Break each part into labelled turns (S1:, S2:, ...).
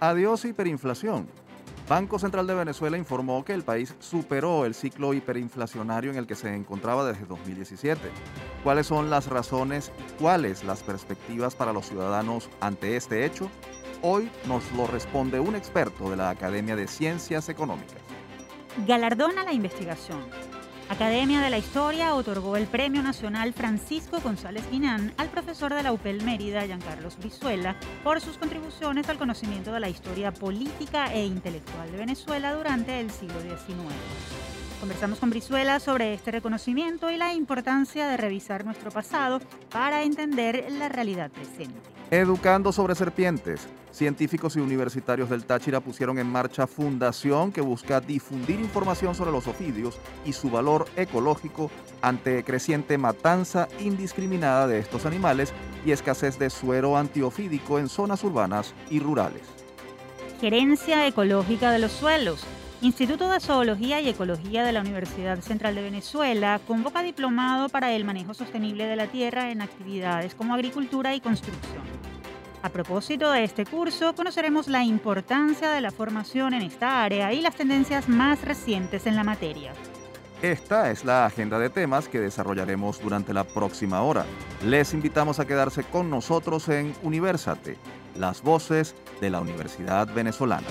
S1: Adiós hiperinflación. Banco Central de Venezuela informó que el país superó el ciclo hiperinflacionario en el que se encontraba desde 2017. ¿Cuáles son las razones y cuáles las perspectivas para los ciudadanos ante este hecho? Hoy nos lo responde un experto de la Academia de Ciencias Económicas.
S2: Galardona la investigación. Academia de la Historia otorgó el Premio Nacional Francisco González Guinán al profesor de la UPEL Mérida, Giancarlos Brizuela, por sus contribuciones al conocimiento de la historia política e intelectual de Venezuela durante el siglo XIX. Conversamos con Brizuela sobre este reconocimiento y la importancia de revisar nuestro pasado para entender la realidad presente.
S1: Educando sobre serpientes. Científicos y universitarios del Táchira pusieron en marcha Fundación que busca difundir información sobre los ofidios y su valor ecológico ante creciente matanza indiscriminada de estos animales y escasez de suero antiofídico en zonas urbanas y rurales.
S2: Gerencia Ecológica de los Suelos. Instituto de Zoología y Ecología de la Universidad Central de Venezuela convoca diplomado para el manejo sostenible de la tierra en actividades como agricultura y construcción. A propósito de este curso, conoceremos la importancia de la formación en esta área y las tendencias más recientes en la materia.
S1: Esta es la agenda de temas que desarrollaremos durante la próxima hora. Les invitamos a quedarse con nosotros en Universate, las voces de la Universidad Venezolana.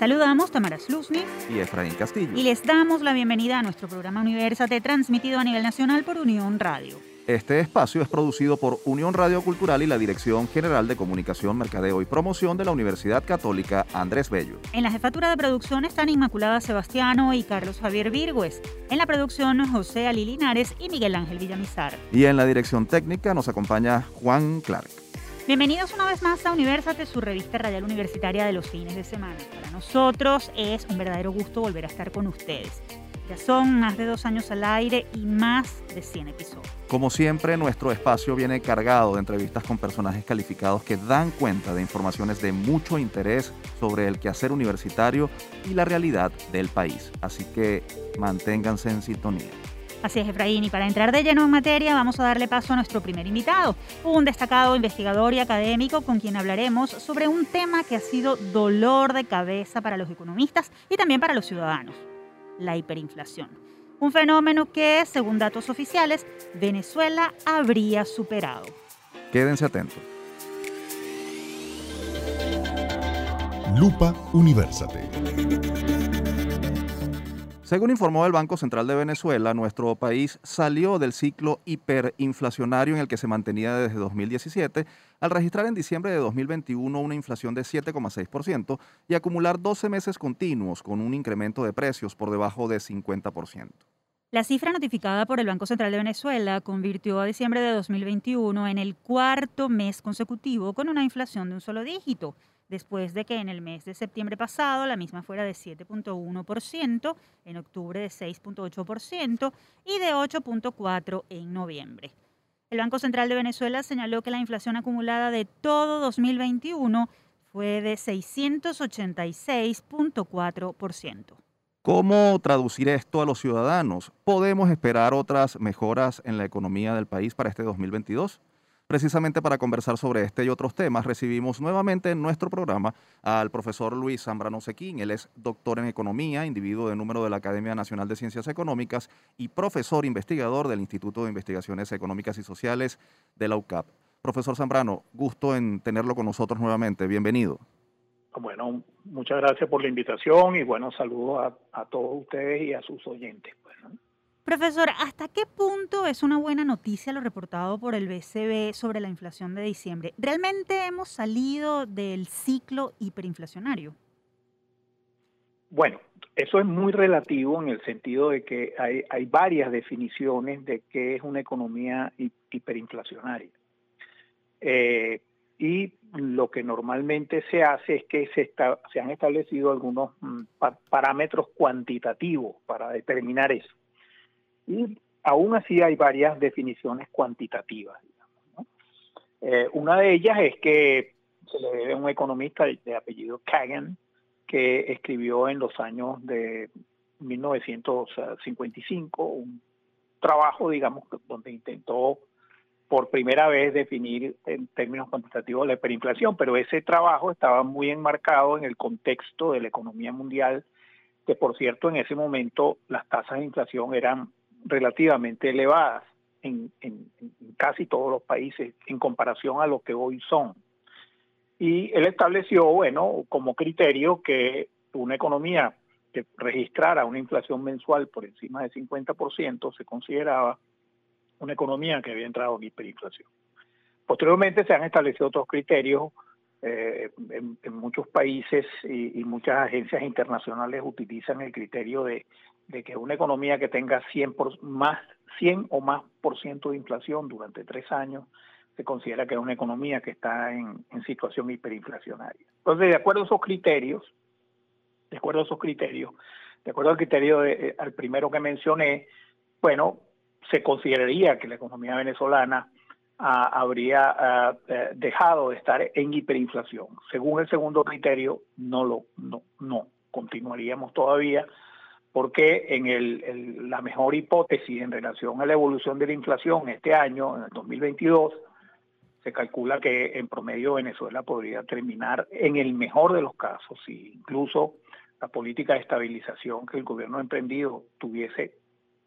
S2: Saludamos Tamara Sluzny
S1: y Efraín Castillo.
S2: y les damos la bienvenida a nuestro programa Universate transmitido a nivel nacional por Unión Radio.
S1: Este espacio es producido por Unión Radio Cultural y la Dirección General de Comunicación, Mercadeo y Promoción de la Universidad Católica Andrés Bello.
S2: En la jefatura de producción están Inmaculada Sebastiano y Carlos Javier Virgües. En la producción José Ali Linares y Miguel Ángel Villamizar.
S1: Y en la dirección técnica nos acompaña Juan Clark.
S2: Bienvenidos una vez más a Universate, su revista radial universitaria de los fines de semana. Para nosotros es un verdadero gusto volver a estar con ustedes. Ya son más de dos años al aire y más de 100 episodios.
S1: Como siempre, nuestro espacio viene cargado de entrevistas con personajes calificados que dan cuenta de informaciones de mucho interés sobre el quehacer universitario y la realidad del país. Así que manténganse en sintonía.
S2: Así es, Efraín. Y para entrar de lleno en materia, vamos a darle paso a nuestro primer invitado, un destacado investigador y académico con quien hablaremos sobre un tema que ha sido dolor de cabeza para los economistas y también para los ciudadanos, la hiperinflación. Un fenómeno que, según datos oficiales, Venezuela habría superado.
S1: Quédense atentos.
S3: Lupa Universate.
S1: Según informó el Banco Central de Venezuela, nuestro país salió del ciclo hiperinflacionario en el que se mantenía desde 2017 al registrar en diciembre de 2021 una inflación de 7,6% y acumular 12 meses continuos con un incremento de precios por debajo de 50%.
S2: La cifra notificada por el Banco Central de Venezuela convirtió a diciembre de 2021 en el cuarto mes consecutivo con una inflación de un solo dígito, después de que en el mes de septiembre pasado la misma fuera de 7.1%, en octubre de 6.8% y de 8.4% en noviembre. El Banco Central de Venezuela señaló que la inflación acumulada de todo 2021 fue de 686.4%.
S1: ¿Cómo traducir esto a los ciudadanos? ¿Podemos esperar otras mejoras en la economía del país para este 2022? Precisamente para conversar sobre este y otros temas, recibimos nuevamente en nuestro programa al profesor Luis Zambrano Sequín. Él es doctor en economía, individuo de número de la Academia Nacional de Ciencias Económicas y profesor investigador del Instituto de Investigaciones Económicas y Sociales de la UCAP. Profesor Zambrano, gusto en tenerlo con nosotros nuevamente. Bienvenido.
S4: Bueno, muchas gracias por la invitación y bueno, saludos a, a todos ustedes y a sus oyentes.
S2: Profesor, ¿hasta qué punto es una buena noticia lo reportado por el BCB sobre la inflación de diciembre? ¿Realmente hemos salido del ciclo hiperinflacionario?
S4: Bueno, eso es muy relativo en el sentido de que hay, varias definiciones de qué es una economía hiperinflacionaria. Eh, y lo que normalmente se hace es que se, se han establecido algunos mm, pa parámetros cuantitativos para determinar eso. Y aún así hay varias definiciones cuantitativas. Digamos, eh, una de ellas es que se le debe a un economista de apellido Kagan, que escribió en los años de 1955, un trabajo, digamos, donde intentó por primera vez definir en términos cuantitativos la hiperinflación, pero ese trabajo estaba muy enmarcado en el contexto de la economía mundial, que por cierto en ese momento las tasas de inflación eran relativamente elevadas en, casi todos los países en comparación a lo que hoy son. Y él estableció, bueno, como criterio que una economía que registrara una inflación mensual por encima del 50% se consideraba una economía que había entrado en hiperinflación. Posteriormente se han establecido otros criterios eh, en, muchos países y, muchas agencias internacionales utilizan el criterio de, que una economía que tenga 100, por, más, 100 o más por ciento de inflación durante tres años se considera que es una economía que está en, situación hiperinflacionaria. Entonces, de acuerdo a esos criterios, de acuerdo a esos criterios, de acuerdo al criterio de, eh, al primero que mencioné, bueno, se consideraría que la economía venezolana ah, habría ah, eh, dejado de estar en hiperinflación. Según el segundo criterio, no lo no, no continuaríamos todavía porque en la mejor hipótesis en relación a la evolución de la inflación este año, en el 2022, se calcula que en promedio Venezuela podría terminar en el mejor de los casos, si incluso la política de estabilización que el gobierno ha emprendido tuviese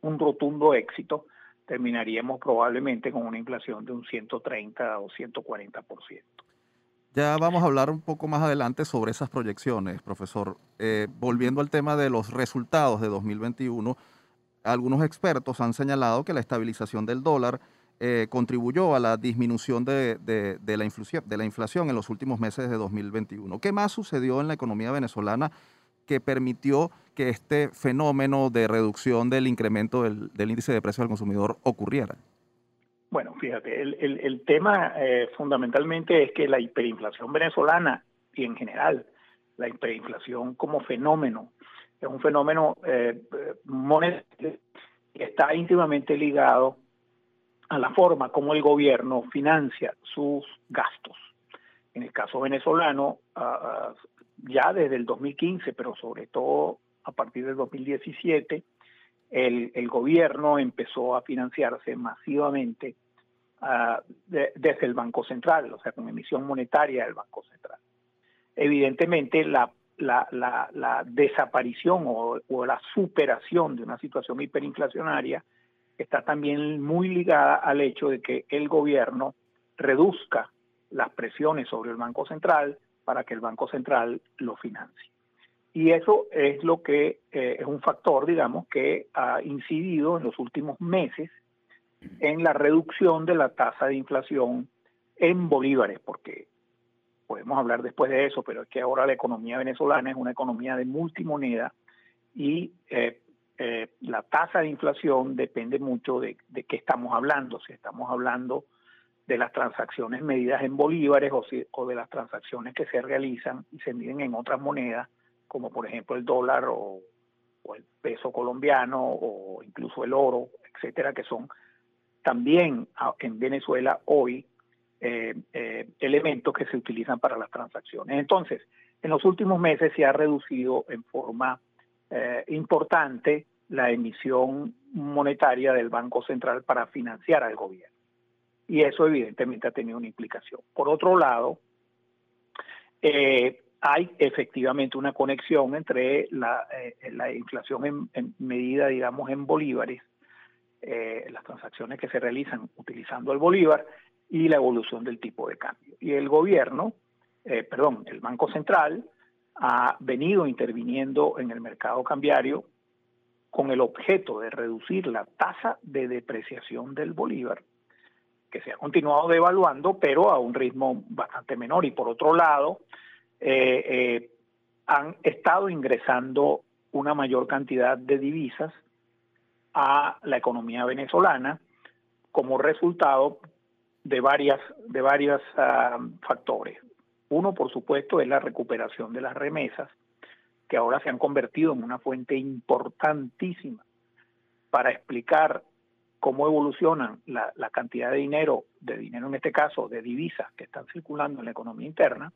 S4: un rotundo éxito, terminaríamos probablemente con una inflación de un 130 o 140%.
S1: Ya vamos a hablar un poco más adelante sobre esas proyecciones, profesor. Eh, volviendo al tema de los resultados de 2021, algunos expertos han señalado que la estabilización del dólar eh, contribuyó a la disminución de, la inflación, en los últimos meses de 2021. ¿Qué más sucedió en la economía venezolana que permitió que este fenómeno de reducción del incremento del, índice de precios al consumidor ocurriera?
S4: Bueno, fíjate, el, tema eh, fundamentalmente es que la hiperinflación venezolana y en general la hiperinflación como fenómeno es un fenómeno eh, monetario que está íntimamente ligado a la forma como el gobierno financia sus gastos. En el caso venezolano, ya desde el 2015, pero sobre todo a partir del 2017, el, el gobierno empezó a financiarse masivamente uh, desde el Banco Central, o sea, con emisión monetaria del Banco Central. Evidentemente, la, la, la, la desaparición o, o, la superación de una situación hiperinflacionaria está también muy ligada al hecho de que el gobierno reduzca las presiones sobre el Banco Central para que el Banco Central lo financie. Y eso es lo que eh, es un factor, digamos, que ha incidido en los últimos meses en la reducción de la tasa de inflación en bolívares, porque podemos hablar después de eso, pero es que ahora la economía venezolana es una economía de multimoneda y eh, eh, la tasa de inflación depende mucho de, de qué estamos hablando, si estamos hablando de las transacciones medidas en bolívares o, o de las transacciones que se realizan y se miden en otras monedas, como por ejemplo el dólar o, el peso colombiano o incluso el oro, etcétera, que son también en Venezuela hoy eh, eh, elementos que se utilizan para las transacciones. Entonces, en los últimos meses se ha reducido en forma eh, importante la emisión monetaria del Banco Central para financiar al gobierno y eso evidentemente ha tenido una implicación. Por otro lado, hay efectivamente una conexión entre la, inflación en, medida, digamos, en bolívares, eh, las transacciones que se realizan utilizando el bolívar y la evolución del tipo de cambio. Y el gobierno, perdón, el Banco Central ha venido interviniendo en el mercado cambiario con el objeto de reducir la tasa de depreciación del bolívar que se ha continuado devaluando, pero a un ritmo bastante menor. Y por otro lado, eh, eh, han estado ingresando una mayor cantidad de divisas a la economía venezolana como resultado de varias de varios ah, factores. Uno, por supuesto, es la recuperación de las remesas, que ahora se han convertido en una fuente importantísima para explicar cómo evolucionan la, cantidad de dinero, de dinero en este caso, de divisas que están circulando en la economía interna,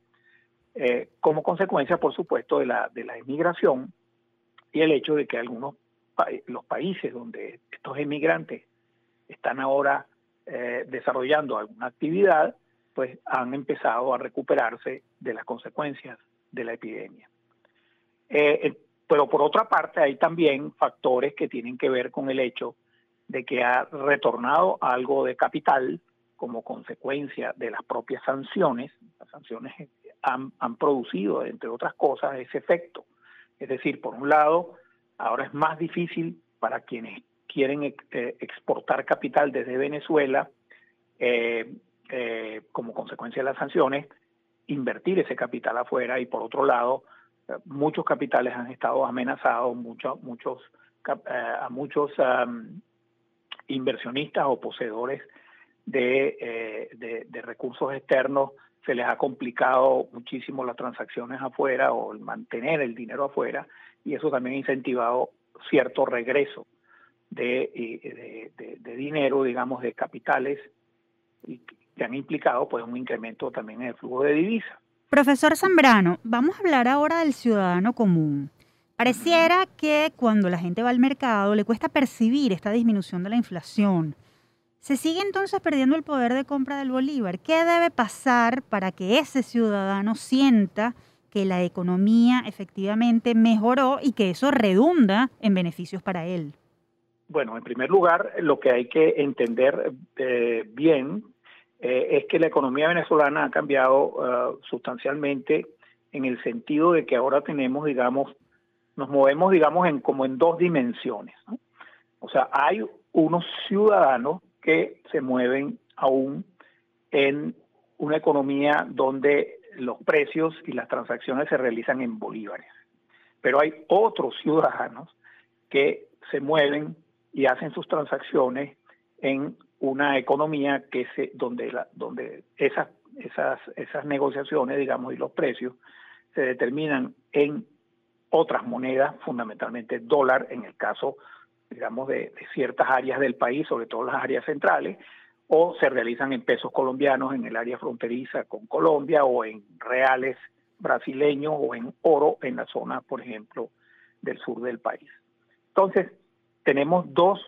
S4: eh, como consecuencia, por supuesto, de la, de la emigración y el hecho de que algunos los países donde estos emigrantes están ahora eh, desarrollando alguna actividad, pues han empezado a recuperarse de las consecuencias de la epidemia. Eh, pero por otra parte hay también factores que tienen que ver con el hecho de que ha retornado algo de capital como consecuencia de las propias sanciones. Las sanciones han, producido, entre otras cosas, ese efecto. Es decir, por un lado, ahora es más difícil para quienes quieren eh, exportar capital desde Venezuela eh, eh, como consecuencia de las sanciones, invertir ese capital afuera. Y por otro lado, muchos capitales han estado amenazados, muchos, muchos, a muchos inversionistas o poseedores de, de, recursos externos. Se les ha complicado muchísimo las transacciones afuera o el mantener el dinero afuera y eso también ha incentivado cierto regreso de, de, dinero, digamos, de capitales y que han implicado pues un incremento también en el flujo de divisas.
S2: Profesor Zambrano, vamos a hablar ahora del ciudadano común. Pareciera que cuando la gente va al mercado le cuesta percibir esta disminución de la inflación. Se sigue entonces perdiendo el poder de compra del bolívar. ¿Qué debe pasar para que ese ciudadano sienta que la economía efectivamente mejoró y que eso redunda en beneficios para él?
S4: Bueno, en primer lugar, lo que hay que entender eh, bien eh, es que la economía venezolana ha cambiado uh, sustancialmente en el sentido de que ahora tenemos, digamos, nos movemos, digamos, en como en dos dimensiones. O sea, hay unos ciudadanos que se mueven aún en una economía donde los precios y las transacciones se realizan en bolívares. Pero hay otros ciudadanos que se mueven y hacen sus transacciones en una economía que se donde donde esas esas esas negociaciones, digamos, y los precios se determinan en otras monedas, fundamentalmente dólar en el caso digamos, de, ciertas áreas del país, sobre todo las áreas centrales, o se realizan en pesos colombianos en el área fronteriza con Colombia o en reales brasileños o en oro en la zona, por ejemplo, del sur del país. Entonces, tenemos dos,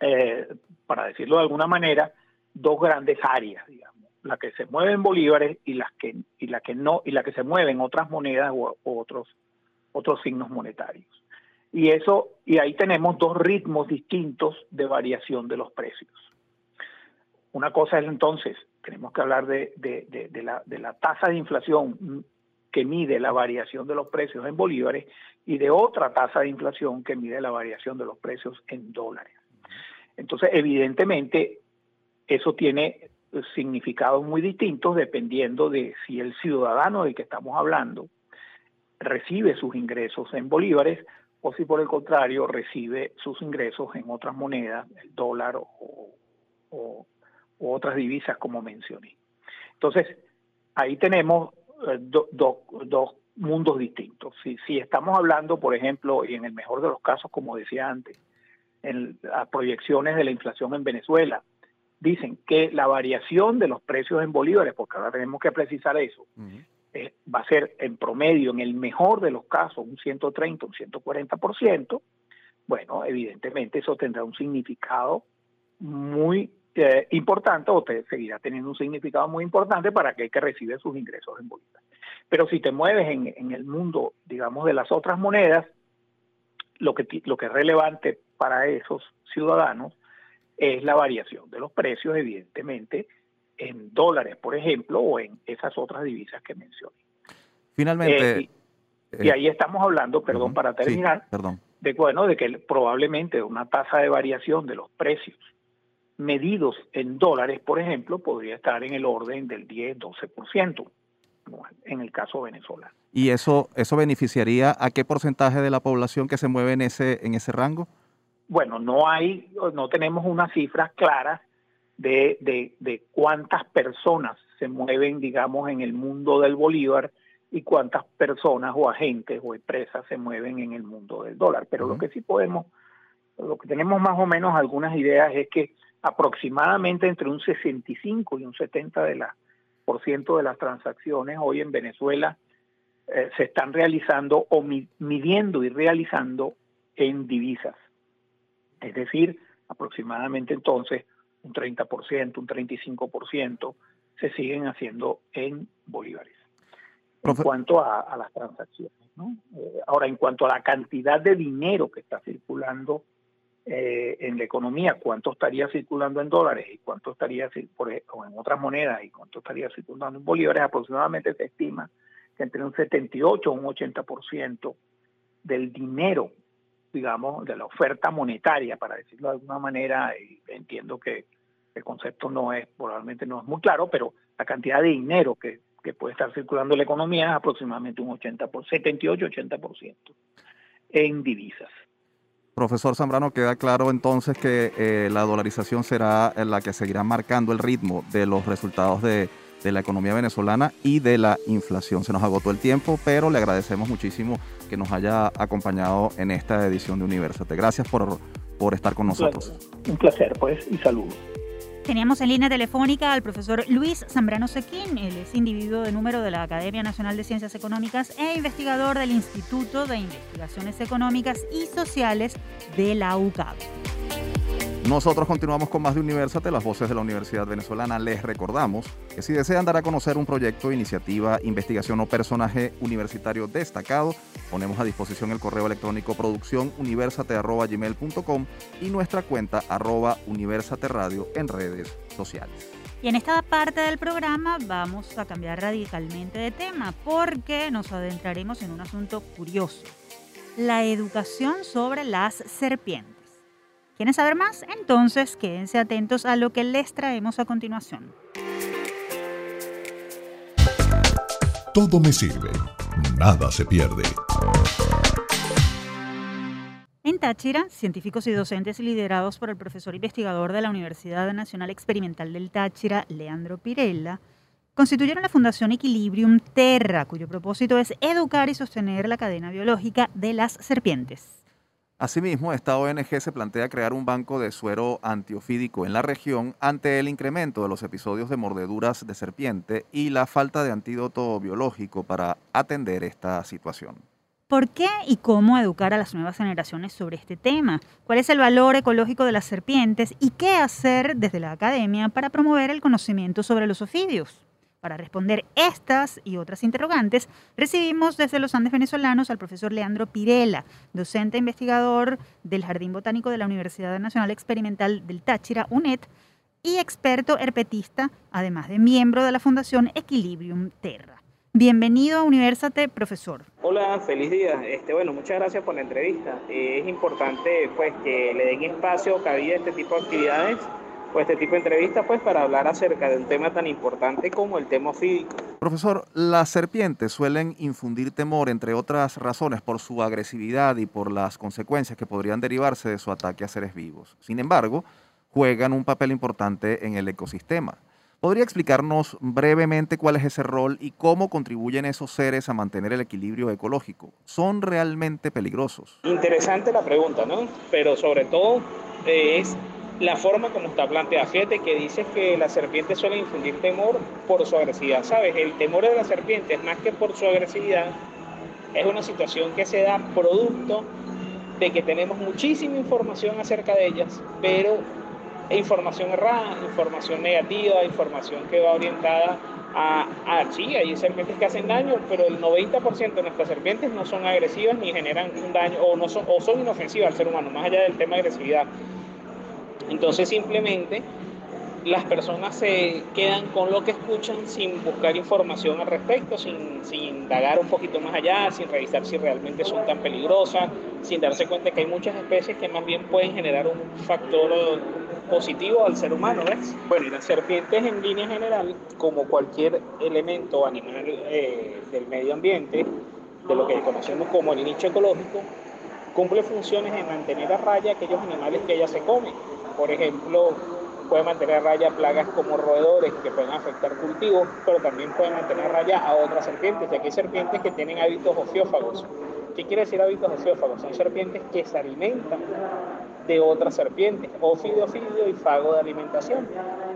S4: eh, para decirlo de alguna manera, dos grandes áreas, digamos, la que se mueve en bolívares y las que y la que no y la que se mueve en otras monedas o, o otros otros signos monetarios. Y eso, y ahí tenemos dos ritmos distintos de variación de los precios. Una cosa es entonces, tenemos que hablar de, la, de la tasa de inflación que mide la variación de los precios en bolívares y de otra tasa de inflación que mide la variación de los precios en dólares. Entonces, evidentemente, eso tiene significados muy distintos dependiendo de si el ciudadano del que estamos hablando recibe sus ingresos en bolívares o si por el contrario recibe sus ingresos en otras monedas, el dólar o, otras divisas como mencioné. Entonces, ahí tenemos eh, dos mundos distintos. Si, si estamos hablando, por ejemplo, y en el mejor de los casos, como decía antes, en las proyecciones de la inflación en Venezuela, dicen que la variación de los precios en bolívares, porque ahora tenemos que precisar eso, eh, va a ser en promedio, en el mejor de los casos, un 130, un 140%, bueno, evidentemente eso tendrá un significado muy eh, importante o te seguirá teniendo un significado muy importante para aquel que recibe sus ingresos en bolívar. Pero si te mueves en, en, el mundo, digamos, de las otras monedas, lo que, lo que es relevante para esos ciudadanos es la variación de los precios, evidentemente, en dólares, por ejemplo, o en esas otras divisas que mencioné.
S1: Finalmente.
S4: Eh, y, ahí estamos hablando, perdón, para terminar,
S1: perdón.
S4: de bueno, de que probablemente una tasa de variación de los precios medidos en dólares, por ejemplo, podría estar en el orden del 10-12%, en el caso venezolano.
S1: ¿Y eso, eso beneficiaría a qué porcentaje de la población que se mueve en ese, en ese rango?
S4: Bueno, no hay, no tenemos unas cifras claras de, de, cuántas personas se mueven, digamos, en el mundo del bolívar y cuántas personas o agentes o empresas se mueven en el mundo del dólar. Pero lo que sí podemos, lo que tenemos más o menos algunas ideas es que aproximadamente entre un 65 y un 70 de la, por ciento de las transacciones hoy en Venezuela eh, se están realizando o midiendo y realizando en divisas. Es decir, aproximadamente entonces un 30%, un 35% se siguen haciendo en bolívares. En cuanto a, las transacciones. Eh, ahora, en cuanto a la cantidad de dinero que está circulando eh, en la economía, cuánto estaría circulando en dólares y cuánto estaría por, o en otras monedas y cuánto estaría circulando en bolívares, aproximadamente se estima que entre un 78 o un 80% del dinero, digamos, de la oferta monetaria, para decirlo de alguna manera, y entiendo que el concepto no es, probablemente no es muy claro, pero la cantidad de dinero que, que puede estar circulando en la economía es aproximadamente un 80%, 78-80% en divisas.
S1: Profesor Zambrano, queda claro entonces que eh, la dolarización será la que seguirá marcando el ritmo de los resultados de, la economía venezolana y de la inflación. Se nos agotó el tiempo, pero le agradecemos muchísimo que nos haya acompañado en esta edición de Universate. Gracias por, por estar con nosotros.
S4: Un placer, pues, y saludos.
S2: Teníamos en línea telefónica al profesor Luis Zambrano Sequín. Él es individuo de número de la Academia Nacional de Ciencias Económicas e investigador del Instituto de Investigaciones Económicas y Sociales de la UCAB.
S1: Nosotros continuamos con más de Universate, las voces de la Universidad Venezolana. Les recordamos que si desean dar a conocer un proyecto, iniciativa, investigación o personaje universitario destacado, ponemos a disposición el correo electrónico producción y nuestra cuenta arroba universate radio en redes sociales.
S2: Y en esta parte del programa vamos a cambiar radicalmente de tema porque nos adentraremos en un asunto curioso, la educación sobre las serpientes. ¿Quieren saber más? Entonces quédense atentos a lo que les traemos a continuación.
S3: Todo me sirve, nada se pierde.
S2: En Táchira, científicos y docentes liderados por el profesor investigador de la Universidad Nacional Experimental del Táchira, Leandro Pirella, constituyeron la Fundación Equilibrium Terra, cuyo propósito es educar y sostener la cadena biológica de las serpientes.
S1: Asimismo, esta ONG se plantea crear un banco de suero antiofídico en la región ante el incremento de los episodios de mordeduras de serpiente y la falta de antídoto biológico para atender esta situación.
S2: ¿Por qué y cómo educar a las nuevas generaciones sobre este tema? ¿Cuál es el valor ecológico de las serpientes y qué hacer desde la academia para promover el conocimiento sobre los ofidios? Para responder estas y otras interrogantes, recibimos desde los Andes venezolanos al profesor Leandro Pirela, docente investigador del Jardín Botánico de la Universidad Nacional Experimental del Táchira, UNED, y experto herpetista, además de miembro de la Fundación Equilibrium Terra. Bienvenido a Universate, profesor.
S5: Hola, feliz día. Este, bueno, muchas gracias por la entrevista. es importante pues, que le den espacio, cabida a este tipo de actividades pues, este tipo de entrevistas pues, para hablar acerca de un tema tan importante como el tema físico.
S1: Profesor, las serpientes suelen infundir temor, entre otras razones, por su agresividad y por las consecuencias que podrían derivarse de su ataque a seres vivos. Sin embargo, juegan un papel importante en el ecosistema. ¿Podría explicarnos brevemente cuál es ese rol y cómo contribuyen esos seres a mantener el equilibrio ecológico? ¿Son realmente peligrosos?
S5: Interesante la pregunta, ¿no? Pero sobre todo eh, es la forma como está planteada. Fíjate que dices que la serpiente suele infundir temor por su agresividad. ¿Sabes? El temor de la serpiente es más que por su agresividad, es una situación que se da producto de que tenemos muchísima información acerca de ellas, pero información errada, información negativa, información que va orientada a, a sí, hay serpientes que hacen daño, pero el 90% de nuestras serpientes no son agresivas ni generan un daño o, no son, o son inofensivas al ser humano, más allá del tema de agresividad. Entonces simplemente las personas se quedan con lo que escuchan sin buscar información al respecto, sin, indagar un poquito más allá, sin revisar si realmente son tan peligrosas, sin darse cuenta que hay muchas especies que más bien pueden generar un factor positivo al ser humano, ¿ves? Bueno, y las serpientes en línea general, como cualquier elemento animal eh, del medio ambiente, de lo que conocemos como el nicho ecológico, cumple funciones de mantener a raya aquellos animales que ella se come por ejemplo, puede mantener a raya plagas como roedores que pueden afectar cultivos, pero también puede mantener a raya a otras serpientes, ya que hay serpientes que tienen hábitos ofiófagos. ¿Qué quiere decir hábitos ofiófagos? Son serpientes que se alimentan de otras serpientes, ofidio y fago de alimentación.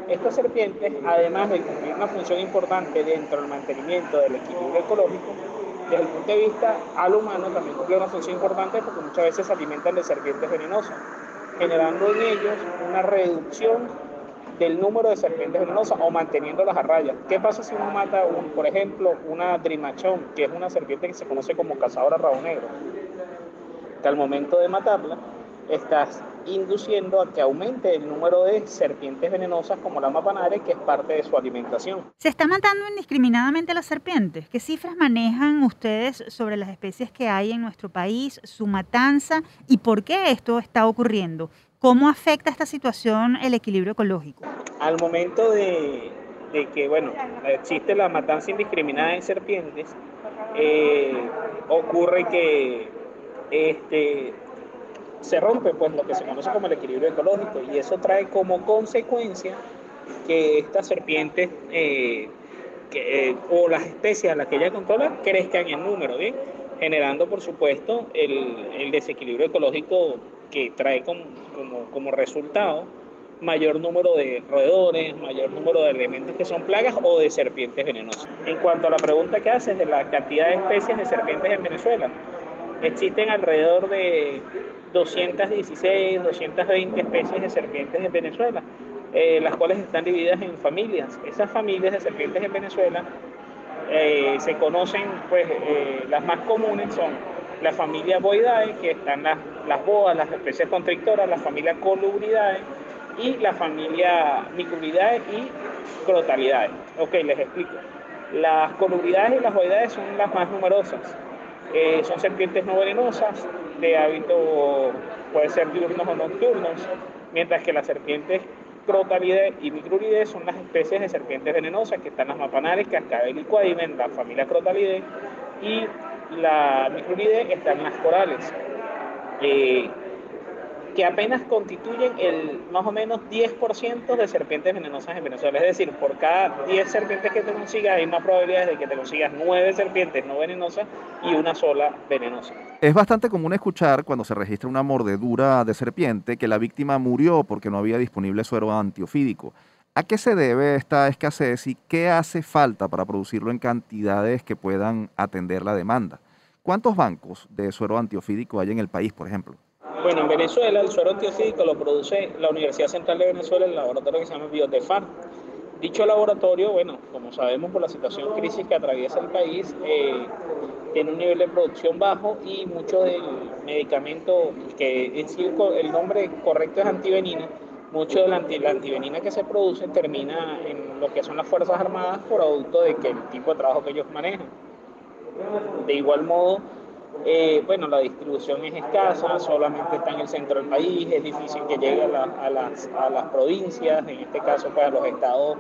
S5: Estas serpientes, además de cumplir una función importante dentro del mantenimiento del equilibrio ecológico, desde el punto de vista al humano también cumple una función importante porque muchas veces se alimentan de serpientes venenosas, generando en ellos una reducción del número de serpientes venenosas o manteniéndolas a raya. ¿Qué pasa si uno mata, por ejemplo, una drimachón, que es una serpiente que se conoce como cazadora rabo negro? Que al momento de matarla, estás induciendo a que aumente el número de serpientes venenosas como la mapanare, que es parte de su alimentación.
S2: ¿Se está matando indiscriminadamente a las serpientes? ¿Qué cifras manejan ustedes sobre las especies que hay en nuestro país, su matanza y por qué esto está ocurriendo? ¿Cómo afecta esta situación el equilibrio ecológico?
S5: Al momento de, que, bueno, existe la matanza indiscriminada de serpientes, eh, ocurre que este, se rompe pues lo que se conoce como el equilibrio ecológico y eso trae como consecuencia que estas serpientes eh, que, eh, o las especies a las que ella controla crezcan en número, ¿bien? generando por supuesto el, el desequilibrio ecológico que trae como, como, resultado mayor número de roedores, mayor número de elementos que son plagas o de serpientes venenosas. En cuanto a la pregunta que haces de la cantidad de especies de serpientes en Venezuela, existen alrededor de 216, 220 especies de serpientes en Venezuela, eh, las cuales están divididas en familias. Esas familias de serpientes en Venezuela eh, se conocen, pues eh, las más comunes son la familia Boidae, que están las, las boas, las especies constrictoras, la familia Colubridae y la familia Micrulidae y Crotalidae. Ok, les explico. Las Colubridae y las Boidae son las más numerosas. Eh, son serpientes no venenosas, de hábito puede ser diurnos o nocturnos, mientras que las serpientes Crotalidae y Micrulidae son las especies de serpientes venenosas que están las mapanares, Cascabel y Quadimen, la familia Crotalidae, y la microlide está en las corales, eh, que apenas constituyen el más o menos 10% de serpientes venenosas en Venezuela. Es decir, por cada 10 serpientes que te consigas, hay más probabilidades de que te consigas 9 serpientes no venenosas y una sola venenosa.
S1: Es bastante común escuchar cuando se registra una mordedura de serpiente que la víctima murió porque no había disponible suero antiofídico. ¿A qué se debe esta escasez y qué hace falta para producirlo en cantidades que puedan atender la demanda? ¿Cuántos bancos de suero antiofídico hay en el país, por ejemplo?
S5: Bueno, en Venezuela el suero antiofídico lo produce la Universidad Central de Venezuela, el laboratorio que se llama Biotefar. Dicho laboratorio, bueno, como sabemos por la situación crisis que atraviesa el país, eh, tiene un nivel de producción bajo y mucho del medicamento, que en sí el nombre correcto es antivenina, mucho de la, antivenina que se produce termina en lo que son las Fuerzas Armadas producto de que el tipo de trabajo que ellos manejan. De igual modo, eh, bueno, la distribución es escasa, solamente está en el centro del país, es difícil que llegue a, las, a las provincias, en este caso para pues, los estados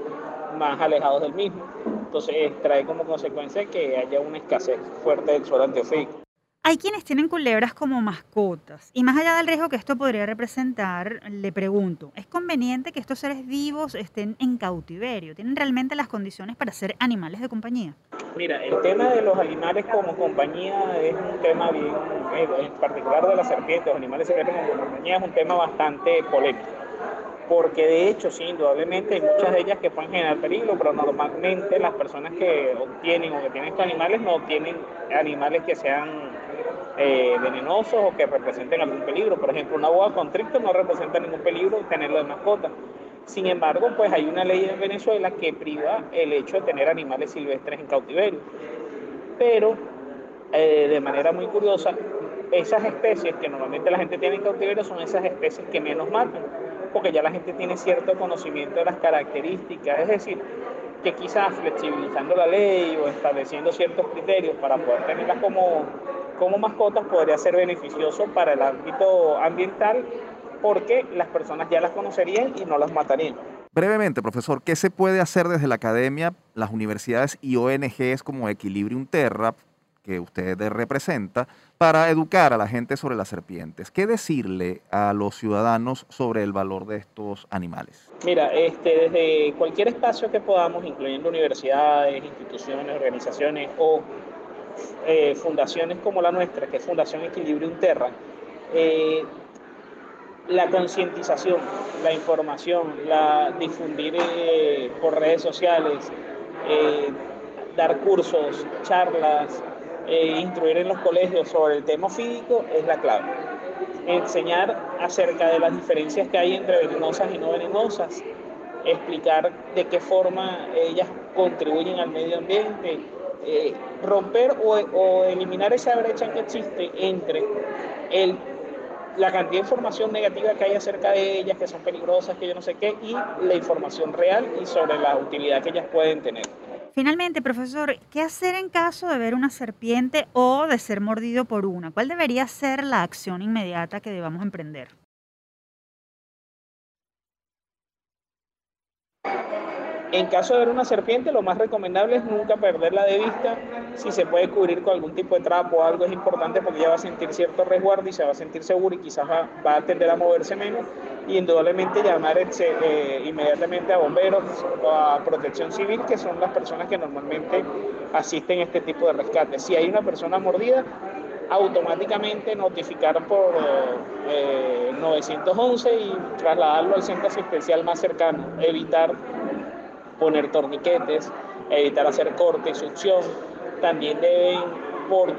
S5: más alejados del mismo. Entonces trae como consecuencia que haya una escasez fuerte del suelo antiofídico.
S2: Hay quienes tienen culebras como mascotas y más allá del riesgo que esto podría representar, le pregunto, ¿es conveniente que estos seres vivos estén en cautiverio? ¿Tienen realmente las condiciones para ser animales de compañía?
S5: Mira, el tema de los animales como compañía es un tema bien, eh, en particular de las serpientes, los animales secretos como compañía es un tema bastante polémico porque de hecho, sí, indudablemente hay muchas de ellas que pueden generar peligro, pero normalmente las personas que obtienen o que tienen estos animales no tienen animales que sean eh, venenosos o que representen algún peligro. Por ejemplo, una boa constrictor no representa ningún peligro tenerlo de mascota. Sin embargo, pues hay una ley en Venezuela que priva el hecho de tener animales silvestres en cautiverio. Pero, eh, de manera muy curiosa, esas especies que normalmente la gente tiene en cautiverio son esas especies que menos matan porque ya la gente tiene cierto conocimiento de las características, es decir, que quizás flexibilizando la ley o estableciendo ciertos criterios para poder tenerlas como, como mascotas podría ser beneficioso para el ámbito ambiental porque las personas ya las conocerían y no las matarían.
S1: Brevemente, profesor, ¿qué se puede hacer desde la academia, las universidades y ONGs como Equilibrium Terra que usted representa para educar a la gente sobre las serpientes. ¿Qué decirle a los ciudadanos sobre el valor de estos animales?
S5: Mira, este, desde cualquier espacio que podamos, incluyendo universidades, instituciones, organizaciones o eh, fundaciones como la nuestra, que es Fundación Equilibrium Terra, eh, la concientización, la información, la difundir eh, por redes sociales, dar cursos, charlas, eh, instruir en los colegios sobre el tema físico es la clave. Enseñar acerca de las diferencias que hay entre venenosas y no venenosas, explicar de qué forma ellas contribuyen al medio ambiente, eh, romper o, o, eliminar esa brecha que existe entre el, la cantidad de información negativa que hay acerca de ellas, que son peligrosas, que yo no sé qué, y la información real y sobre la utilidad que ellas pueden tener.
S2: Finalmente, profesor, ¿qué hacer en caso de ver una serpiente o de ser mordido por una? ¿Cuál debería ser la acción inmediata que debamos emprender?
S5: En caso de ver una serpiente, lo más recomendable es nunca perderla de vista. Si se puede cubrir con algún tipo de trapo o algo es importante porque ella va a sentir cierto resguardo y se va a sentir segura y quizás va, a tender a moverse menos. Y indudablemente llamar eh, inmediatamente a bomberos o a protección civil, que son las personas que normalmente asisten a este tipo de rescate. Si hay una persona mordida, automáticamente notificar por eh, 911 y trasladarlo al centro asistencial más cercano. Evitar poner torniquetes, evitar hacer corte y succión. También deben, por,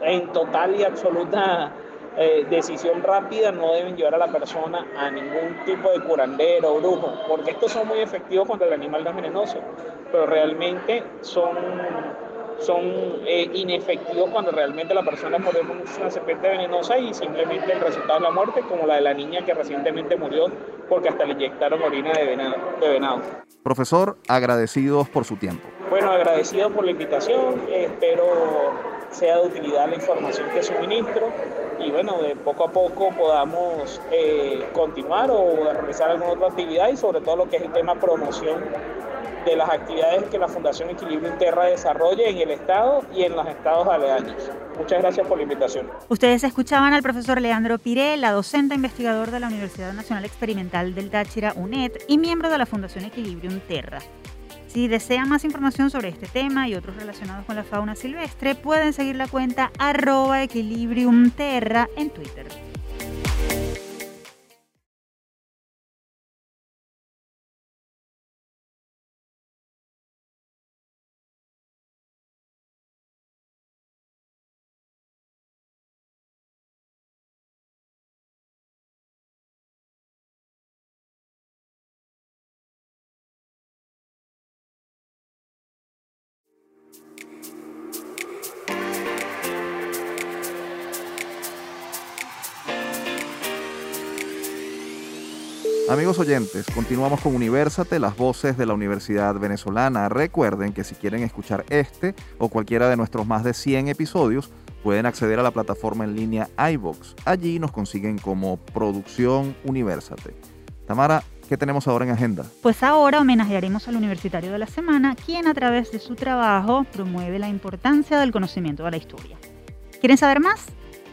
S5: en total y absoluta eh, decisión rápida, no deben llevar a la persona a ningún tipo de curandero o brujo, porque estos son muy efectivos cuando el animal no venenoso, pero realmente son son eh, inefectivos cuando realmente la persona con una serpiente venenosa y simplemente el resultado es la muerte, como la de la niña que recientemente murió porque hasta le inyectaron orina de venado. De venado.
S1: Profesor, agradecidos por su tiempo.
S5: Bueno, agradecido por la invitación, espero sea de utilidad la información que suministro y bueno, de poco a poco podamos eh, continuar o realizar alguna otra actividad y sobre todo lo que es el tema promoción de las actividades que la Fundación Equilibrio Interra desarrolla en el Estado y en los estados aledaños. Muchas gracias por la invitación.
S2: Ustedes escuchaban al profesor Leandro Pirela, docente investigador de la Universidad Nacional Experimental del Táchira, UNED, y miembro de la Fundación Equilibrium Terra. Si desean más información sobre este tema y otros relacionados con la fauna silvestre, pueden seguir la cuenta arroba Equilibrium Terra en Twitter.
S1: Amigos oyentes, continuamos con Universate, las voces de la Universidad Venezolana. Recuerden que si quieren escuchar este o cualquiera de nuestros más de 100 episodios, pueden acceder a la plataforma en línea iVox. Allí nos consiguen como Producción Universate. Tamara, ¿qué tenemos ahora en agenda?
S2: Pues ahora homenajearemos al Universitario de la Semana, quien a través de su trabajo promueve la importancia del conocimiento de la historia. ¿Quieren saber más?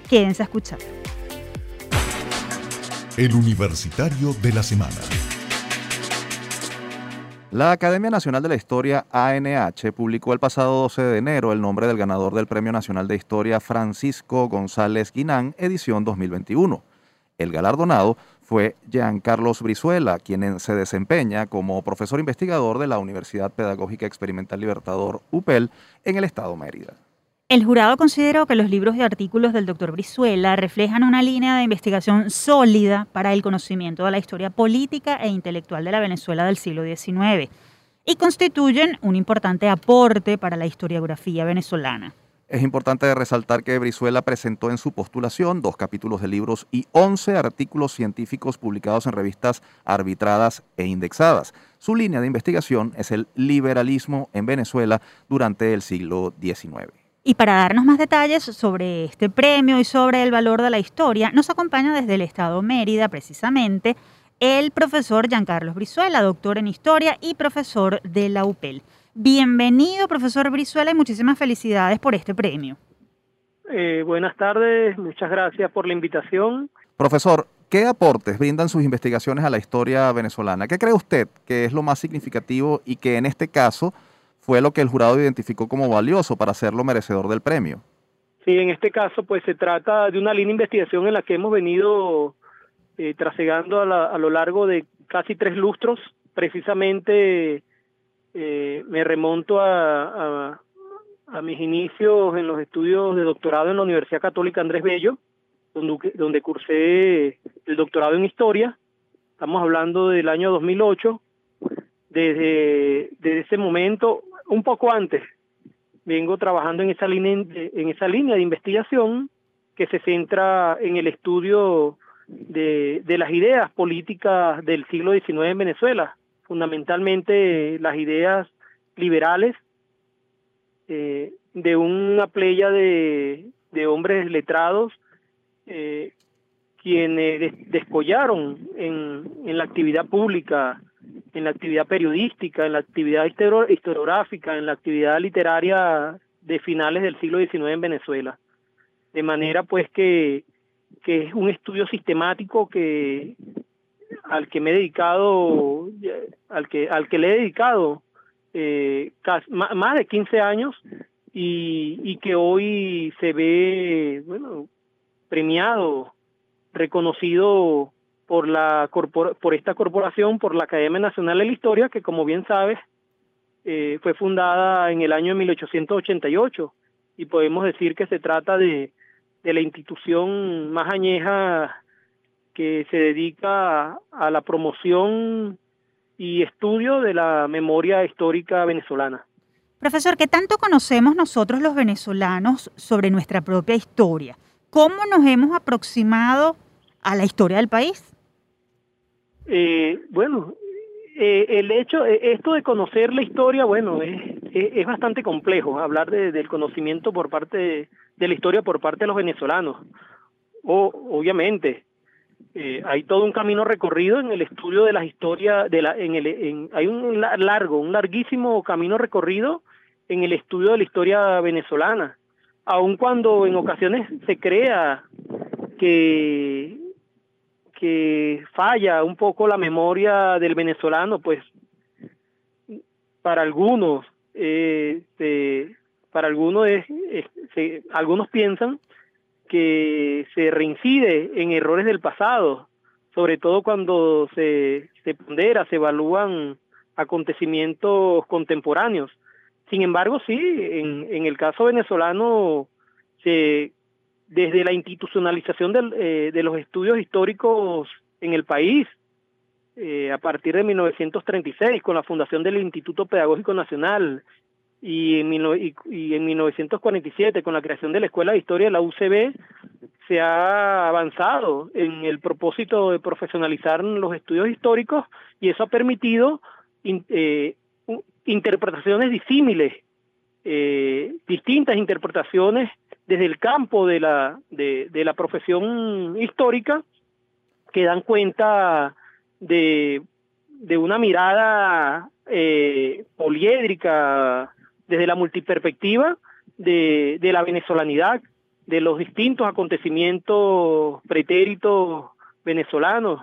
S2: Quédense a escuchar.
S3: El Universitario de la Semana.
S1: La Academia Nacional de la Historia, ANH, publicó el pasado 12 de enero el nombre del ganador del Premio Nacional de Historia Francisco González Guinán, edición 2021. El galardonado fue Jean Carlos Brizuela, quien se desempeña como profesor investigador de la Universidad Pedagógica Experimental Libertador UPEL en el estado Mérida.
S2: El jurado consideró que los libros y artículos del doctor Brizuela reflejan una línea de investigación sólida para el conocimiento de la historia política e intelectual de la Venezuela del siglo XIX y constituyen un importante aporte para la historiografía venezolana.
S1: Es importante resaltar que Brizuela presentó en su postulación dos capítulos de libros y 11 artículos científicos publicados en revistas arbitradas e indexadas. Su línea de investigación es el liberalismo en Venezuela durante el siglo XIX.
S2: Y para darnos más detalles sobre este premio y sobre el valor de la historia, nos acompaña desde el Estado Mérida, precisamente, el profesor Giancarlos Brizuela, doctor en historia y profesor de la UPEL. Bienvenido, profesor Brizuela, y muchísimas felicidades por este premio.
S6: Eh, buenas tardes, muchas gracias por la invitación.
S1: Profesor, ¿qué aportes brindan sus investigaciones a la historia venezolana? ¿Qué cree usted que es lo más significativo y que en este caso fue lo que el jurado identificó como valioso para hacerlo merecedor del premio.
S6: Sí, en este caso pues se trata de una línea de investigación en la que hemos venido eh, trasegando a, a, lo largo de casi tres lustros. Precisamente eh, me remonto a mis inicios en los estudios de doctorado en la Universidad Católica Andrés Bello, donde, donde cursé el doctorado en historia. Estamos hablando del año 2008. Desde, desde ese momento, un poco antes, vengo trabajando en esa línea de investigación que se centra en el estudio de, las ideas políticas del siglo XIX en Venezuela, fundamentalmente las ideas liberales eh, de una playa de, hombres letrados eh, quienes descollaron en la actividad pública, en la actividad periodística, en la actividad historiográfica, en la actividad literaria de finales del siglo XIX en Venezuela. De manera pues que, que es un estudio sistemático que al que me he dedicado, al que, al que le he dedicado eh, más de 15 años y, y que hoy se ve, bueno, premiado, reconocido por la por esta corporación, por la Academia Nacional de la Historia, que como bien sabes, eh, fue fundada en el año 1888 y podemos decir que se trata de, de la institución más añeja que se dedica a la promoción y estudio de la memoria histórica venezolana.
S2: Profesor, ¿qué tanto conocemos nosotros los venezolanos sobre nuestra propia historia? ¿Cómo nos hemos aproximado a la historia del país?
S6: Eh, bueno, eh, el hecho, eh, esto de conocer la historia, bueno, es, es, bastante complejo hablar de, del conocimiento por parte de, la historia por parte de los venezolanos. O, obviamente, eh, hay todo un camino recorrido en el estudio de las historias, de la, en el, hay un largo, un larguísimo camino recorrido en el estudio de la historia venezolana aun cuando en ocasiones se crea que, falla un poco la memoria del venezolano, pues para algunos, eh, para algunos es, algunos piensan que se reincide en errores del pasado, sobre todo cuando se, se pondera, se evalúan acontecimientos contemporáneos. Sin embargo, sí, en, en el caso venezolano, se, desde la institucionalización del, eh, de los estudios históricos en el país, eh, a partir de 1936, con la fundación del Instituto Pedagógico Nacional, y en, y, y en 1947, con la creación de la Escuela de Historia de la UCB, se ha avanzado en el propósito de profesionalizar los estudios históricos y eso ha permitido eh, interpretaciones disímiles, distintas interpretaciones desde el campo de la, de, la profesión histórica que dan cuenta de, de una mirada eh, poliédrica desde la multiperspectiva de, de la venezolanidad, de los distintos acontecimientos pretéritos venezolanos,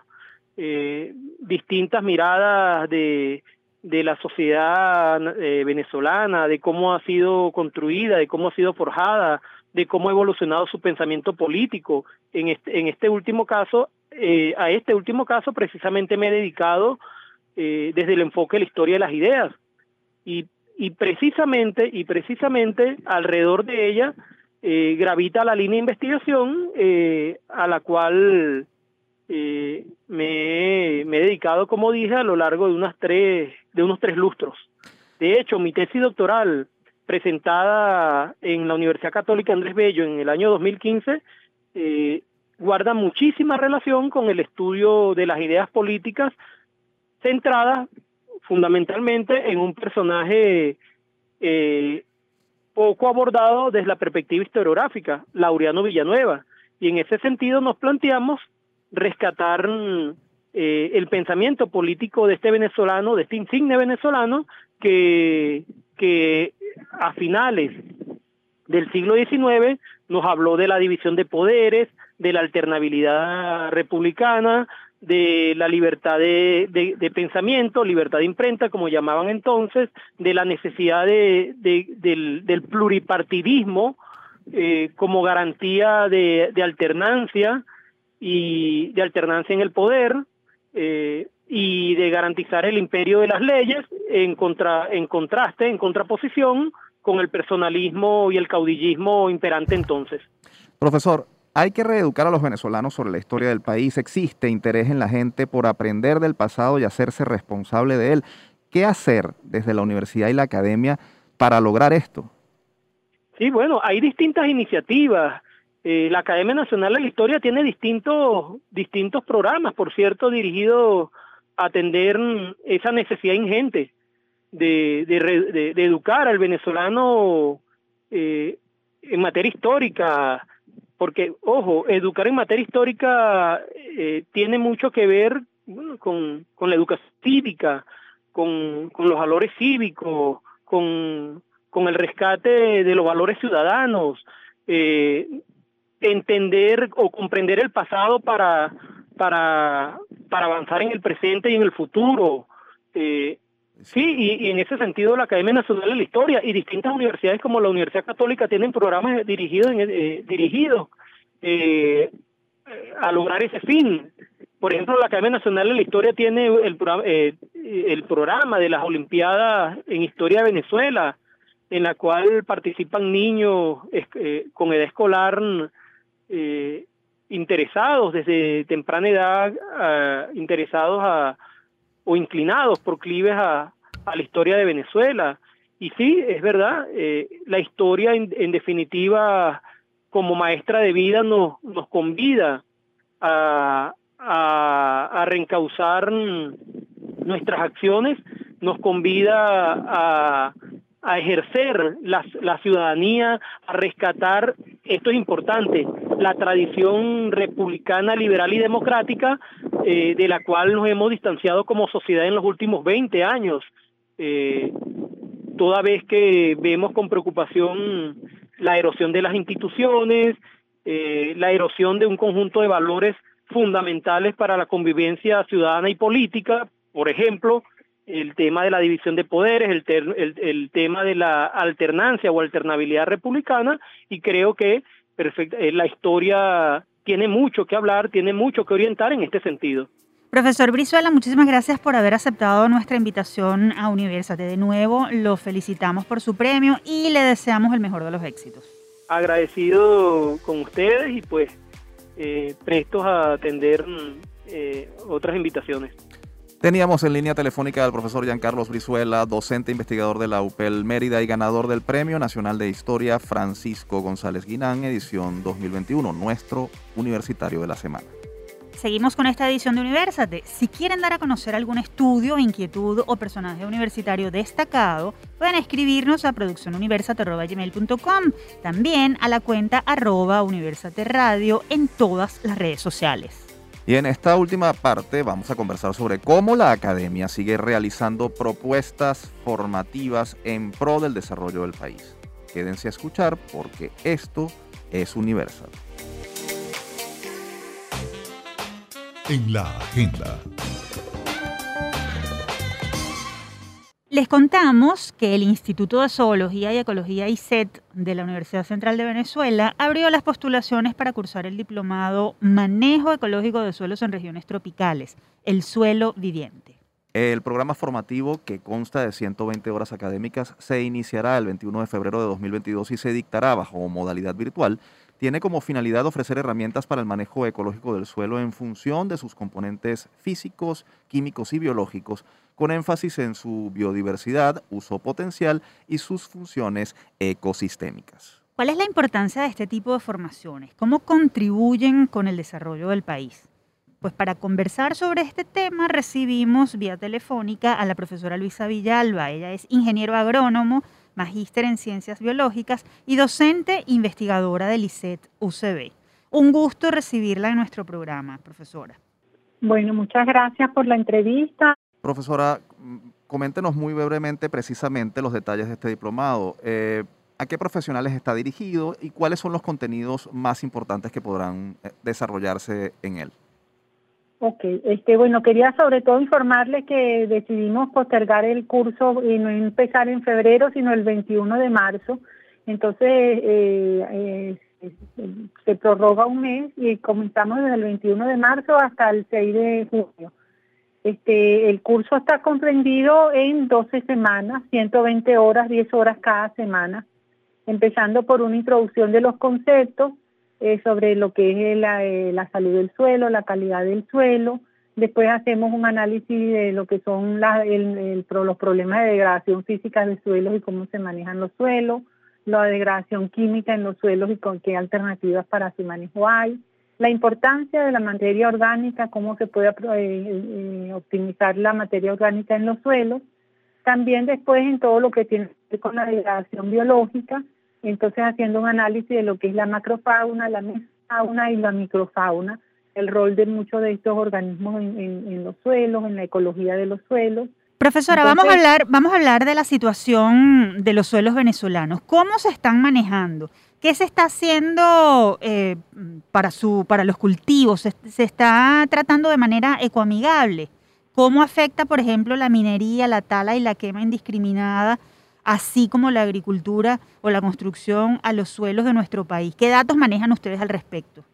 S6: eh, distintas miradas de, de la sociedad eh, venezolana, de cómo ha sido construida, de cómo ha sido forjada, de cómo ha evolucionado su pensamiento político. En este, en este último caso, eh, a este último caso precisamente me he dedicado eh, desde el enfoque de la historia de las ideas. Y, y precisamente, y precisamente alrededor de ella eh, gravita la línea de investigación eh, a la cual me, me, he dedicado, como dije, a lo largo de unas tres, de unos tres lustros. De hecho, mi tesis doctoral presentada en la Universidad Católica Andrés Bello en el año 2015 eh, guarda muchísima relación con el estudio de las ideas políticas centradas fundamentalmente en un personaje eh, poco abordado desde la perspectiva historiográfica, Laureano Villanueva. Y en ese sentido nos planteamos rescatar eh, el pensamiento político de este venezolano, de este insigne venezolano, que, que a finales del siglo XIX nos habló de la división de poderes, de la alternabilidad republicana, de la libertad de, pensamiento, libertad de imprenta, como llamaban entonces, de la necesidad de, del, del, pluripartidismo eh, como garantía de, alternancia, y de alternancia en el poder eh, y de garantizar el imperio de las leyes en contra en contraste en contraposición con el personalismo y el caudillismo imperante entonces.
S1: Profesor, hay que reeducar a los venezolanos sobre la historia del país. Existe interés en la gente por aprender del pasado y hacerse responsable de él. ¿Qué hacer desde la universidad y la academia para lograr esto?
S6: Sí, bueno, hay distintas iniciativas. Eh, la Academia Nacional de la Historia tiene distintos, distintos programas, por cierto, dirigidos atender esa necesidad ingente de, de, educar al venezolano eh, en materia histórica, porque, ojo, educar en materia histórica eh, tiene mucho que ver con, con la educación cívica, con, los valores cívicos, con, con el rescate de los valores ciudadanos, eh, entender o comprender el pasado para, para, para avanzar en el presente y en el futuro. Eh, sí, y, en ese sentido la Academia Nacional de la Historia y distintas universidades como la Universidad Católica tienen programas dirigidos, eh, dirigidos eh, a lograr ese fin. Por ejemplo, la Academia Nacional de la Historia tiene el, el programa de las Olimpiadas en Historia de Venezuela, en la cual participan niños con edad escolar eh, interesados desde temprana edad, interesados a, o inclinados, proclives a, a, la historia de Venezuela. Y sí, es verdad, eh, la historia en, definitiva como maestra de vida nos, nos convida a, a, a reencauzar nuestras acciones, nos convida a, a ejercer la, ciudadanía, a rescatar, esto es importante, la tradición republicana, liberal y democrática eh, de la cual nos hemos distanciado como sociedad en los últimos 20 años, eh, toda vez que vemos con preocupación la erosión de las instituciones, eh, la erosión de un conjunto de valores fundamentales para la convivencia ciudadana y política, por ejemplo, el tema de la división de poderes, el, el, el, tema de la alternancia o alternabilidad republicana, y creo que perfecta, eh, la historia tiene mucho que hablar, tiene mucho que orientar en este sentido.
S2: Profesor Brizuela, muchísimas gracias por haber aceptado nuestra invitación a Universate. De nuevo, lo felicitamos por su premio y le deseamos el mejor de los éxitos.
S6: Agradecido con ustedes y pues eh, prestos a atender eh, otras invitaciones.
S1: Teníamos en línea telefónica al profesor Giancarlos Brizuela, docente investigador de la UPEL Mérida y ganador del Premio Nacional de Historia Francisco González Guinán, edición 2021, nuestro universitario de la semana.
S2: Seguimos con esta edición de Universate. Si quieren dar a conocer algún estudio, inquietud o personaje universitario destacado, pueden escribirnos a produccionuniversate.com, también a la cuenta arroba Universate Radio en todas las redes sociales.
S1: Y en esta última parte vamos a conversar sobre cómo la academia sigue realizando propuestas formativas en pro del desarrollo del país. Quédense a escuchar porque esto es Universal.
S3: En la agenda.
S2: Les contamos que el Instituto de Zoología y Ecología ICET de la Universidad Central de Venezuela abrió las postulaciones para cursar el diplomado Manejo Ecológico de Suelos en Regiones Tropicales, el suelo viviente.
S1: El programa formativo, que consta de 120 horas académicas, se iniciará el 21 de febrero de 2022 y se dictará bajo modalidad virtual. Tiene como finalidad ofrecer herramientas para el manejo ecológico del suelo en función de sus componentes físicos, químicos y biológicos con énfasis en su biodiversidad, uso potencial y sus funciones ecosistémicas.
S2: ¿Cuál es la importancia de este tipo de formaciones? ¿Cómo contribuyen con el desarrollo del país? Pues para conversar sobre este tema recibimos vía telefónica a la profesora Luisa Villalba. Ella es ingeniero agrónomo, magíster en ciencias biológicas y docente investigadora del ICET UCB. Un gusto recibirla en nuestro programa, profesora.
S7: Bueno, muchas gracias por la entrevista.
S1: Profesora, mm, coméntenos muy brevemente precisamente los detalles de este diplomado. Eh, ¿A qué profesionales está dirigido y cuáles son los contenidos más importantes que podrán eh, desarrollarse en él?
S7: Ok, este, bueno, quería sobre todo informarles que decidimos postergar el curso y no empezar en febrero, sino el 21 de marzo. Entonces, eh, se prorroga un mes y comenzamos desde el 21 de marzo hasta el 6 de junio. Este, el curso está comprendido en 12 semanas, 120 horas, 10 horas cada semana, empezando por una introducción de los conceptos eh, sobre lo que es la, eh, la, salud del suelo, la calidad del suelo. Después hacemos un análisis de lo que son los problemas de degradación física de suelos y cómo se manejan los suelos, la degradación química en los suelos y con qué alternativas para su manejo hay la importancia de la materia orgánica, cómo se puede eh, optimizar la materia orgánica en los suelos. También después en todo lo que tiene que ver con la degradación biológica, entonces haciendo un análisis de lo que es la macrofauna, la mesofauna y la microfauna, el rol de muchos de estos organismos en, los suelos, en la ecología de los suelos.
S2: Profesora, vamos a hablar, vamos a hablar de la situación de los suelos venezolanos. ¿Cómo se están manejando? ¿Qué se está haciendo eh, para, su, para los cultivos? ¿Se, está tratando de manera ecoamigable? ¿Cómo afecta, por ejemplo, la minería, la tala y la quema indiscriminada, así como la agricultura o la construcción a los suelos de nuestro país? ¿Qué datos manejan ustedes al respecto?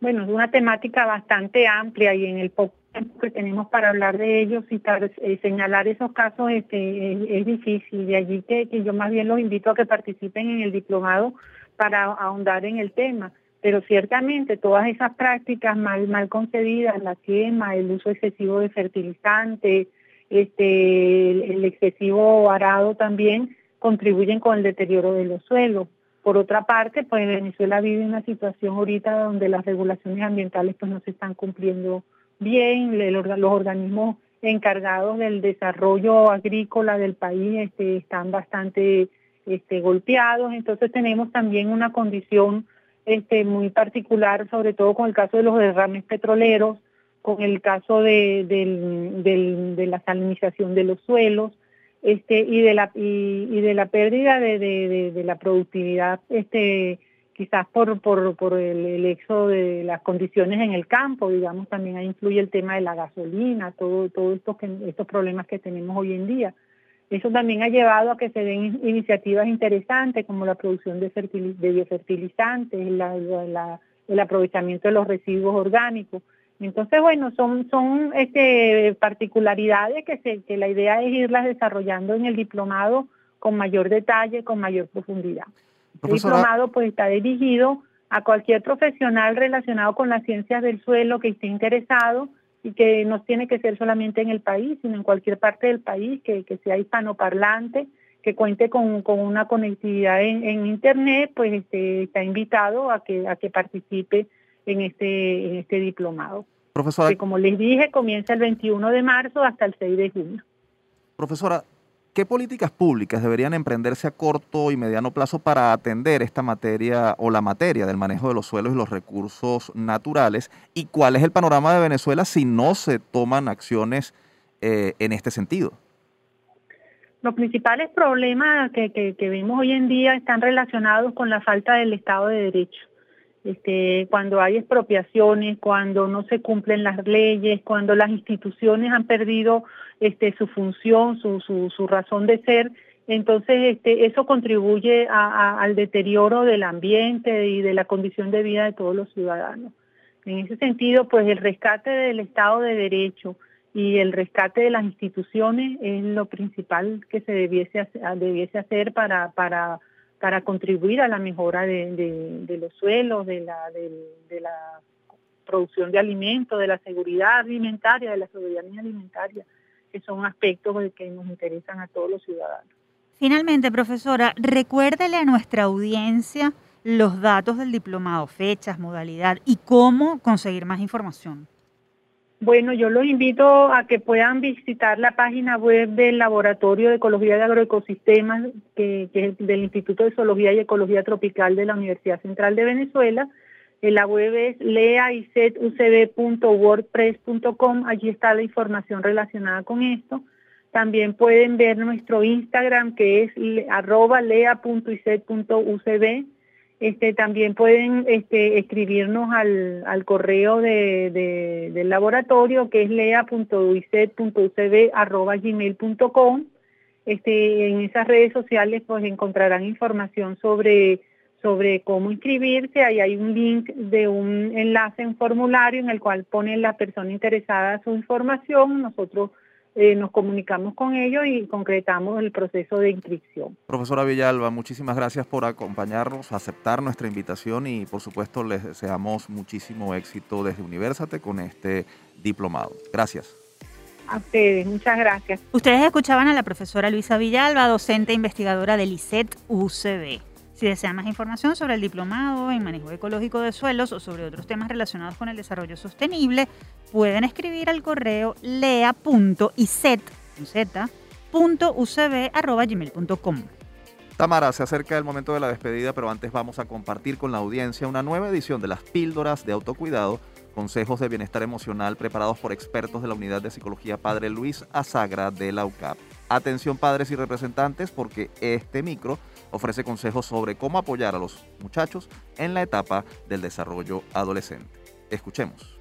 S7: Bueno, es una temática bastante amplia y en el poco tiempo que tenemos para hablar de ellos y eh, señalar esos casos este, es, difícil. De allí que, que yo más bien los invito a que participen en el diplomado para ahondar en el tema. Pero ciertamente todas esas prácticas mal, mal concebidas, la quema, el uso excesivo de fertilizantes, este, el, excesivo arado también contribuyen con el deterioro de los suelos. Por otra parte, pues Venezuela vive una situación ahorita donde las regulaciones ambientales pues no se están cumpliendo bien, los organismos encargados del desarrollo agrícola del país este, están bastante este, golpeados, entonces tenemos también una condición este, muy particular, sobre todo con el caso de los derrames petroleros, con el caso de, de la salinización de los suelos, este, y de la y, de la pérdida de, de, la productividad este quizás por por, por el, el, éxodo de las condiciones en el campo digamos también ahí influye el tema de la gasolina todo todos estos estos problemas que tenemos hoy en día eso también ha llevado a que se den iniciativas interesantes como la producción de, de biofertilizantes, el aprovechamiento de los residuos orgánicos. Entonces, bueno, son, son este, particularidades que, que la idea es irlas desarrollando en el diplomado con mayor detalle, con mayor profundidad. El diplomado pues está dirigido a cualquier profesional relacionado con las ciencias del suelo que esté interesado y que no tiene que ser solamente en el país, sino en cualquier parte del país, que, que sea hispanoparlante, que cuente con, con una conectividad en, Internet, pues este, está invitado a que, a que participe en este, en este diplomado.
S1: Profesora.
S7: Que como les dije, comienza el 21 de marzo hasta el 6 de junio.
S1: Profesora, ¿Qué políticas públicas deberían emprenderse a corto y mediano plazo para atender esta materia o la materia del manejo de los suelos y los recursos naturales? ¿Y cuál es el panorama de Venezuela si no se toman acciones eh, en este sentido?
S7: Los principales problemas que, que, vemos hoy en día están relacionados con la falta del Estado de Derecho. Este, cuando hay expropiaciones, cuando no se cumplen las leyes, cuando las instituciones han perdido este, su función, su, su, su razón de ser, entonces este, eso contribuye al deterioro del ambiente y de la condición de vida de todos los ciudadanos. En ese sentido, pues el rescate del Estado de Derecho y el rescate de las instituciones es lo principal que se debiese, debiese hacer para para contribuir a la mejora de, los suelos, de la, de, la producción de alimentos, de la seguridad alimentaria, de la soberanía alimentaria, que son aspectos que nos interesan a todos los ciudadanos.
S2: Finalmente, profesora, recuérdele a nuestra audiencia los datos del diplomado, fechas, modalidad y cómo conseguir más información.
S7: Bueno, yo los invito a que puedan visitar la página web del Laboratorio de Ecología de Agroecosistemas, que, es del Instituto de Zoología y Ecología Tropical de la Universidad Central de Venezuela. En la web es leaicetucb.wordpress.com, allí está la información relacionada con esto. También pueden ver nuestro Instagram, que es arroba lea.icet.ucb este, también pueden este, escribirnos al, al correo de, del laboratorio que es lea.uicet.ucb.gmail.com. Este, en esas redes sociales pues encontrarán información sobre, sobre cómo inscribirse. Ahí hay un link de un enlace, un formulario en el cual pone la persona interesada su información. Nosotros eh, nos comunicamos con ellos y concretamos el proceso de inscripción.
S1: Profesora Villalba, muchísimas gracias por acompañarnos, aceptar nuestra invitación y por supuesto les deseamos muchísimo éxito desde Universate con este diplomado. Gracias.
S7: A ustedes, muchas gracias.
S2: Ustedes escuchaban a la profesora Luisa Villalba, docente e investigadora del ICET UCB. Si desean más información sobre el diplomado en manejo ecológico de suelos o sobre otros temas relacionados con el desarrollo sostenible, pueden escribir al correo lea.iset.ucb.gmail.com.
S1: Tamara, se acerca el momento de la despedida, pero antes vamos a compartir con la audiencia una nueva edición de las píldoras de autocuidado, consejos de bienestar emocional preparados por expertos de la Unidad de Psicología Padre Luis Azagra de la UCAP. Atención padres y representantes porque este micro ofrece consejos sobre cómo apoyar a los muchachos en la etapa del desarrollo adolescente. Escuchemos.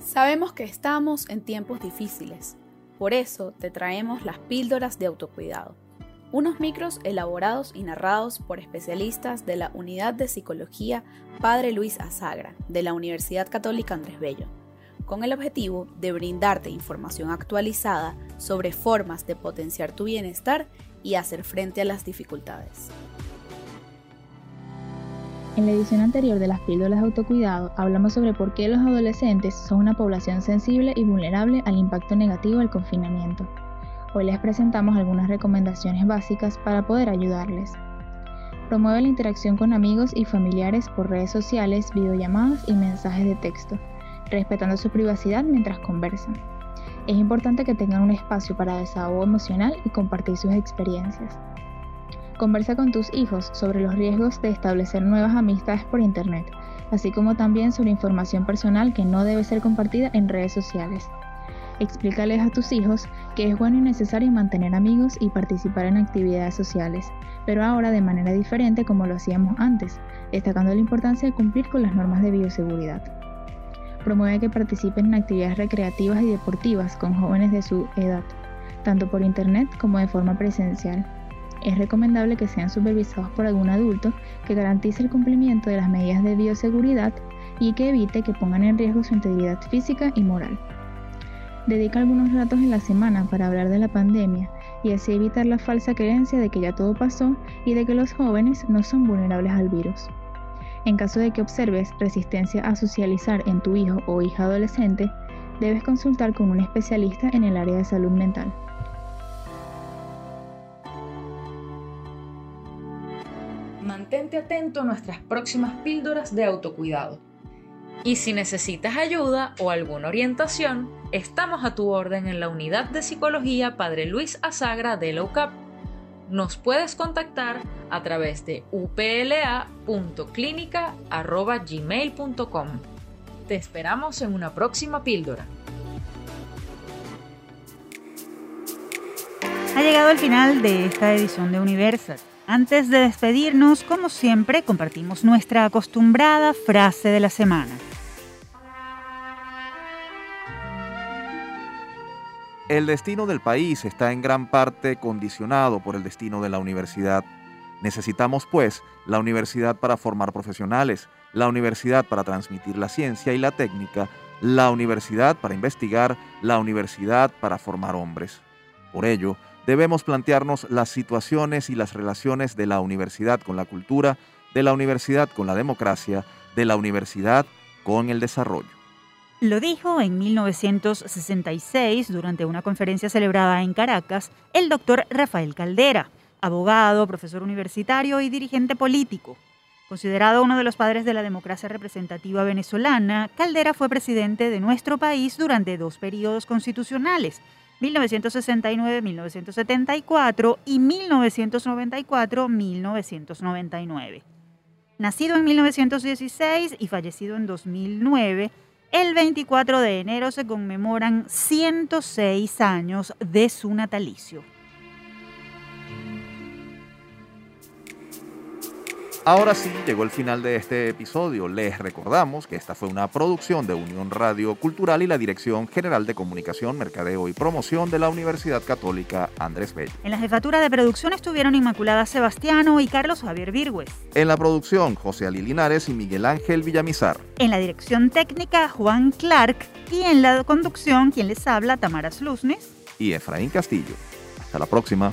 S8: Sabemos que estamos en tiempos difíciles, por eso te traemos las píldoras de autocuidado, unos micros elaborados y narrados por especialistas de la Unidad de Psicología Padre Luis Azagra de la Universidad Católica Andrés Bello con el objetivo de brindarte información actualizada sobre formas de potenciar tu bienestar y hacer frente a las dificultades.
S9: En la edición anterior de las píldoras de autocuidado hablamos sobre por qué los adolescentes son una población sensible y vulnerable al impacto negativo del confinamiento. Hoy les presentamos algunas recomendaciones básicas para poder ayudarles. Promueve la interacción con amigos y familiares por redes sociales, videollamadas y mensajes de texto respetando su privacidad mientras conversan. Es importante que tengan un espacio para desahogo emocional y compartir sus experiencias. Conversa con tus hijos sobre los riesgos de establecer nuevas amistades por Internet, así como también sobre información personal que no debe ser compartida en redes sociales. Explícales a tus hijos que es bueno y necesario mantener amigos y participar en actividades sociales, pero ahora de manera diferente como lo hacíamos antes, destacando la importancia de cumplir con las normas de bioseguridad promueve que participen en actividades recreativas y deportivas con jóvenes de su edad, tanto por internet como de forma presencial. Es recomendable que sean supervisados por algún adulto que garantice el cumplimiento de las medidas de bioseguridad y que evite que pongan en riesgo su integridad física y moral. Dedica algunos ratos en la semana para hablar de la pandemia y así evitar la falsa creencia de que ya todo pasó y de que los jóvenes no son vulnerables al virus. En caso de que observes resistencia a socializar en tu hijo o hija adolescente, debes consultar con un especialista en el área de salud mental.
S10: Mantente atento a nuestras próximas píldoras de autocuidado. Y si necesitas ayuda o alguna orientación, estamos a tu orden en la unidad de psicología Padre Luis Azagra de la UCAP nos puedes contactar a través de upla.clinica.gmail.com. Te esperamos en una próxima píldora.
S2: Ha llegado el final de esta edición de Universal. Antes de despedirnos, como siempre, compartimos nuestra acostumbrada frase de la semana.
S1: El destino del país está en gran parte condicionado por el destino de la universidad. Necesitamos, pues, la universidad para formar profesionales, la universidad para transmitir la ciencia y la técnica, la universidad para investigar, la universidad para formar hombres. Por ello, debemos plantearnos las situaciones y las relaciones de la universidad con la cultura, de la universidad con la democracia, de la universidad con el desarrollo.
S2: Lo dijo en 1966 durante una conferencia celebrada en Caracas el doctor Rafael Caldera, abogado, profesor universitario y dirigente político. Considerado uno de los padres de la democracia representativa venezolana, Caldera fue presidente de nuestro país durante dos periodos constitucionales, 1969-1974 y 1994-1999. Nacido en 1916 y fallecido en 2009, el 24 de enero se conmemoran 106 años de su natalicio.
S1: Ahora sí, llegó el final de este episodio. Les recordamos que esta fue una producción de Unión Radio Cultural y la Dirección General de Comunicación, Mercadeo y Promoción de la Universidad Católica Andrés Bello.
S2: En la jefatura de producción estuvieron Inmaculada Sebastiano y Carlos Javier Virgües.
S1: En la producción, José Ali Linares y Miguel Ángel Villamizar.
S2: En la dirección técnica, Juan Clark. Y en la conducción, quien les habla, Tamara Slusnes.
S1: Y Efraín Castillo. Hasta la próxima.